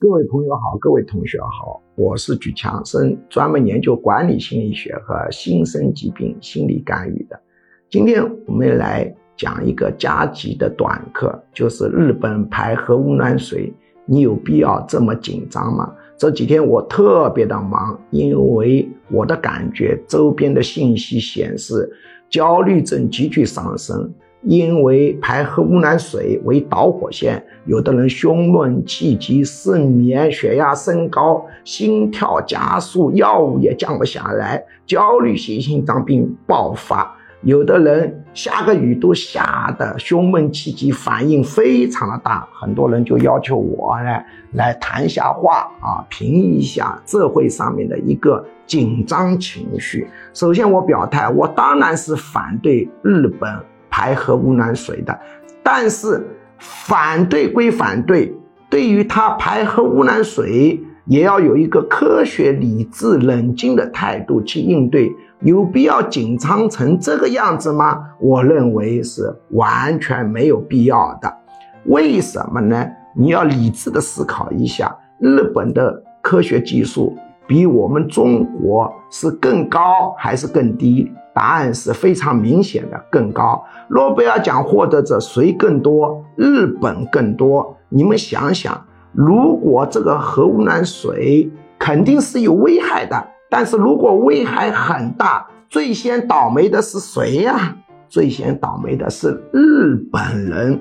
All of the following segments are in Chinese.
各位朋友好，各位同学好，我是举强生，专门研究管理心理学和新生疾病心理干预的。今天我们来讲一个加急的短课，就是日本排核污染水，你有必要这么紧张吗？这几天我特别的忙，因为我的感觉周边的信息显示焦虑症急剧上升。因为排核污染水为导火线，有的人胸闷、气急、失眠、血压升高、心跳加速，药物也降不下来，焦虑性心脏病爆发。有的人下个雨都下的胸闷气急，反应非常的大。很多人就要求我呢来谈下话啊，平一下社会上面的一个紧张情绪。首先我表态，我当然是反对日本。排核污染水的，但是反对归反对，对于他排核污染水，也要有一个科学、理智、冷静的态度去应对。有必要紧张成这个样子吗？我认为是完全没有必要的。为什么呢？你要理智的思考一下，日本的科学技术比我们中国是更高还是更低？答案是非常明显的，更高。诺贝尔奖获得者谁更多？日本更多。你们想想，如果这个核污染水肯定是有危害的，但是如果危害很大，最先倒霉的是谁呀？最先倒霉的是日本人。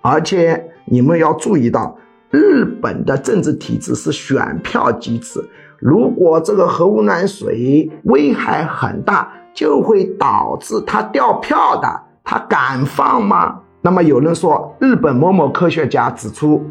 而且你们要注意到，日本的政治体制是选票机制。如果这个核污染水危害很大，就会导致他掉票的，他敢放吗？那么有人说，日本某某科学家指出，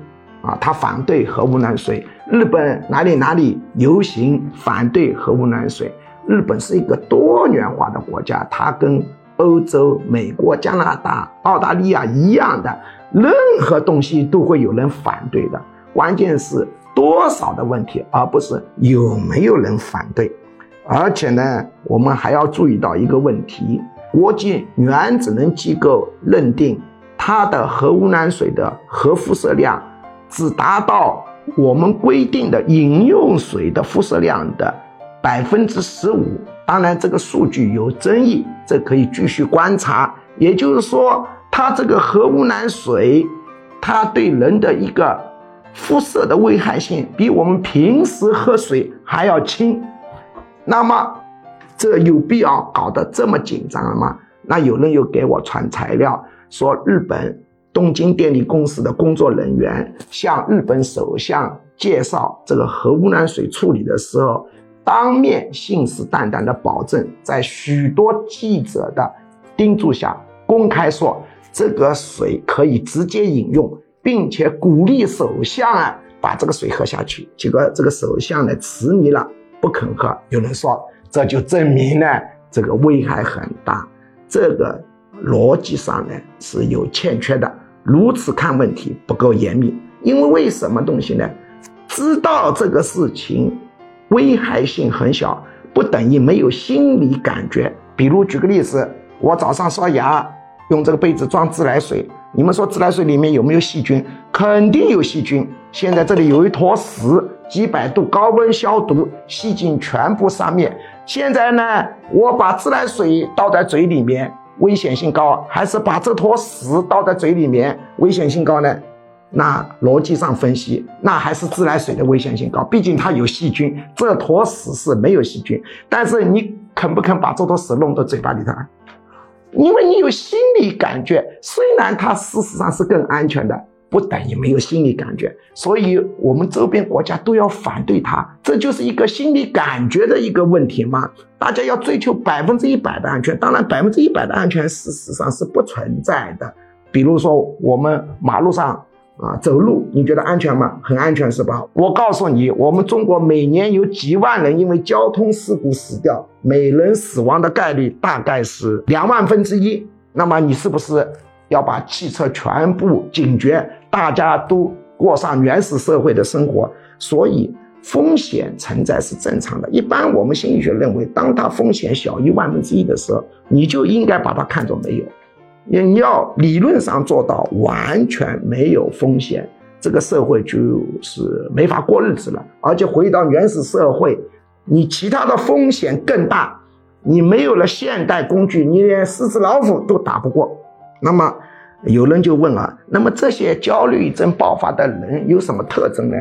啊，他反对核污染水。日本哪里哪里游行反对核污染水？日本是一个多元化的国家，它跟欧洲、美国、加拿大、澳大利亚一样的，任何东西都会有人反对的。关键是多少的问题，而不是有没有人反对。而且呢，我们还要注意到一个问题：国际原子能机构认定，它的核污染水的核辐射量只达到我们规定的饮用水的辐射量的百分之十五。当然，这个数据有争议，这可以继续观察。也就是说，它这个核污染水，它对人的一个辐射的危害性，比我们平时喝水还要轻。那么，这有必要搞得这么紧张了吗？那有人又给我传材料，说日本东京电力公司的工作人员向日本首相介绍这个核污染水处理的时候，当面信誓旦旦的保证，在许多记者的叮嘱下，公开说这个水可以直接饮用，并且鼓励首相啊把这个水喝下去。结果这个首相呢迟疑了。不肯喝，有人说这就证明呢，这个危害很大，这个逻辑上呢是有欠缺的，如此看问题不够严密。因为为什么东西呢？知道这个事情危害性很小，不等于没有心理感觉。比如举个例子，我早上刷牙用这个杯子装自来水，你们说自来水里面有没有细菌？肯定有细菌。现在这里有一坨屎。几百度高温消毒，细菌全部杀灭。现在呢，我把自来水倒在嘴里面，危险性高，还是把这坨屎倒在嘴里面，危险性高呢？那逻辑上分析，那还是自来水的危险性高，毕竟它有细菌。这坨屎是没有细菌，但是你肯不肯把这坨屎弄到嘴巴里头？因为你有心理感觉，虽然它事实上是更安全的。不等于没有心理感觉，所以我们周边国家都要反对它，这就是一个心理感觉的一个问题嘛？大家要追求百分之一百的安全，当然百分之一百的安全事实上是不存在的。比如说我们马路上啊走路，你觉得安全吗？很安全是吧？我告诉你，我们中国每年有几万人因为交通事故死掉，每人死亡的概率大概是两万分之一。那么你是不是？要把汽车全部警觉，大家都过上原始社会的生活，所以风险存在是正常的。一般我们心理学认为，当它风险小于万分之一的时候，你就应该把它看作没有。你要理论上做到完全没有风险，这个社会就是没法过日子了。而且回到原始社会，你其他的风险更大，你没有了现代工具，你连狮子老虎都打不过。那么有人就问啊，那么这些焦虑症爆发的人有什么特征呢？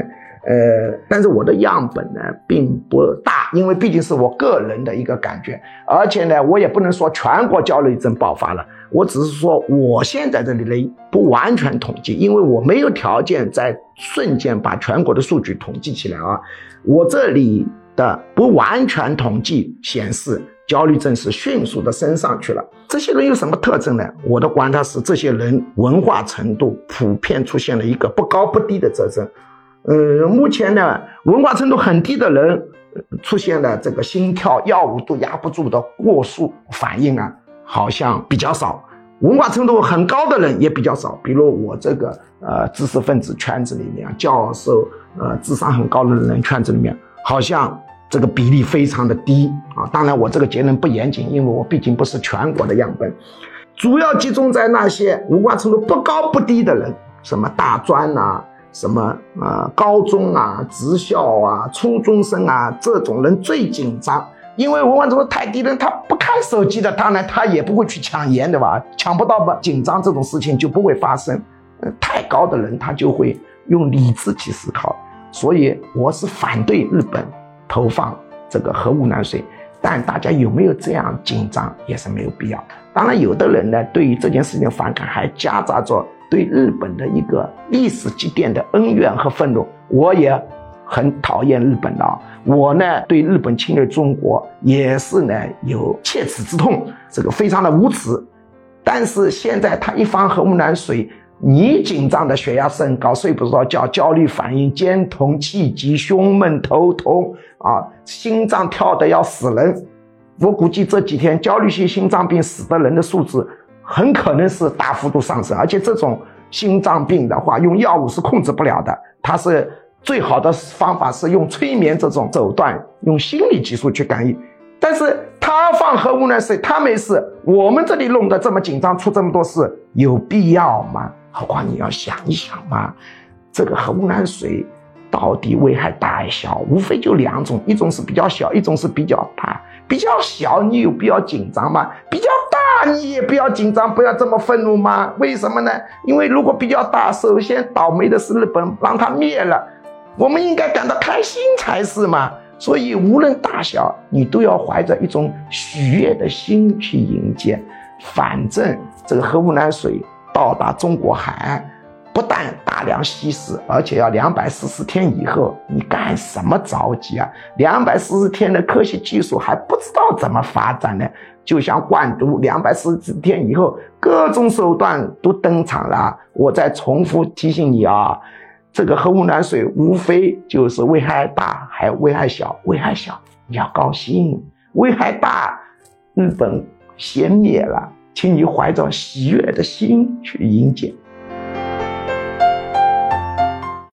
呃，但是我的样本呢并不大，因为毕竟是我个人的一个感觉，而且呢，我也不能说全国焦虑症爆发了，我只是说我现在这里呢不完全统计，因为我没有条件在瞬间把全国的数据统计起来啊。我这里的不完全统计显示，焦虑症是迅速的升上去了。这些人有什么特征呢？我的观察是，这些人文化程度普遍出现了一个不高不低的特征。呃，目前呢，文化程度很低的人出现了这个心跳、药物都压不住的过速反应啊，好像比较少；文化程度很高的人也比较少。比如我这个呃知识分子圈子里面，教授呃智商很高的人圈子里面，好像这个比例非常的低啊。当然，我这个结论不严谨，因为我毕竟不是全国的样本，主要集中在那些文化程度不高不低的人，什么大专呐。什么啊，高中啊，职校啊，初中生啊，这种人最紧张，因为文化程度太低的人，他不看手机的，当然他也不会去抢盐，对吧？抢不到吧，紧张这种事情就不会发生。呃，太高的人他就会用理智去思考，所以我是反对日本投放这个核污染水，但大家有没有这样紧张也是没有必要的。当然，有的人呢，对于这件事情反感，还夹杂着。对日本的一个历史积淀的恩怨和愤怒，我也很讨厌日本的。我呢，对日本侵略中国也是呢有切齿之痛，这个非常的无耻。但是现在他一放核污染水，你紧张的血压升高，睡不着觉，焦虑反应，肩痛、气急、胸闷、头痛啊，心脏跳的要死人。我估计这几天焦虑性心脏病死的人的数字。很可能是大幅度上升，而且这种心脏病的话，用药物是控制不了的。它是最好的方法是用催眠这种手段，用心理技术去干预。但是他放核污染水，他没事，我们这里弄得这么紧张，出这么多事，有必要吗？何况你要想一想嘛，这个核污染水到底危害大小？无非就两种，一种是比较小，一种是比较大。比较小，你有必要紧张吗？比较大，你也不要紧张，不要这么愤怒吗？为什么呢？因为如果比较大，首先倒霉的是日本，让它灭了，我们应该感到开心才是嘛。所以无论大小，你都要怀着一种喜悦的心去迎接。反正这个核污染水到达中国海岸。不但大量稀释，而且要两百四十天以后，你干什么着急啊？两百四十天的科学技术还不知道怎么发展呢？就像灌毒，两百四十天以后，各种手段都登场了。我再重复提醒你啊，这个核污染水无非就是危害大还危害小，危害小你要高兴，危害大，日本先灭了，请你怀着喜悦的心去迎接。